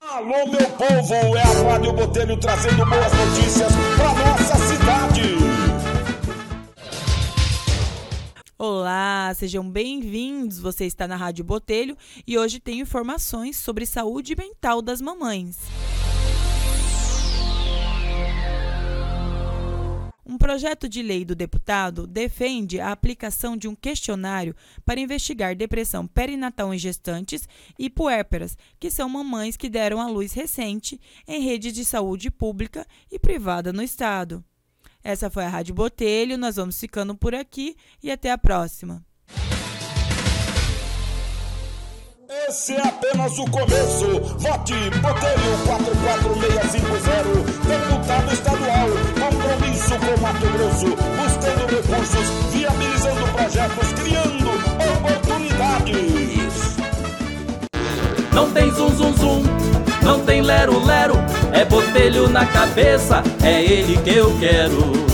Alô, meu povo, é a Rádio Botelho trazendo boas notícias pra nossa cidade. Olá, sejam bem-vindos. Você está na Rádio Botelho e hoje tem informações sobre saúde mental das mamães. Projeto de lei do deputado defende a aplicação de um questionário para investigar depressão perinatal em gestantes e puérperas, que são mamães que deram à luz recente em rede de saúde pública e privada no estado. Essa foi a Rádio Botelho, nós vamos ficando por aqui e até a próxima. Esse é apenas o começo. Vote Botelho 44650, Grosso, buscando recursos, viabilizando projetos, criando oportunidades. Não tem zum zum zum, não tem lero lero, é botelho na cabeça, é ele que eu quero.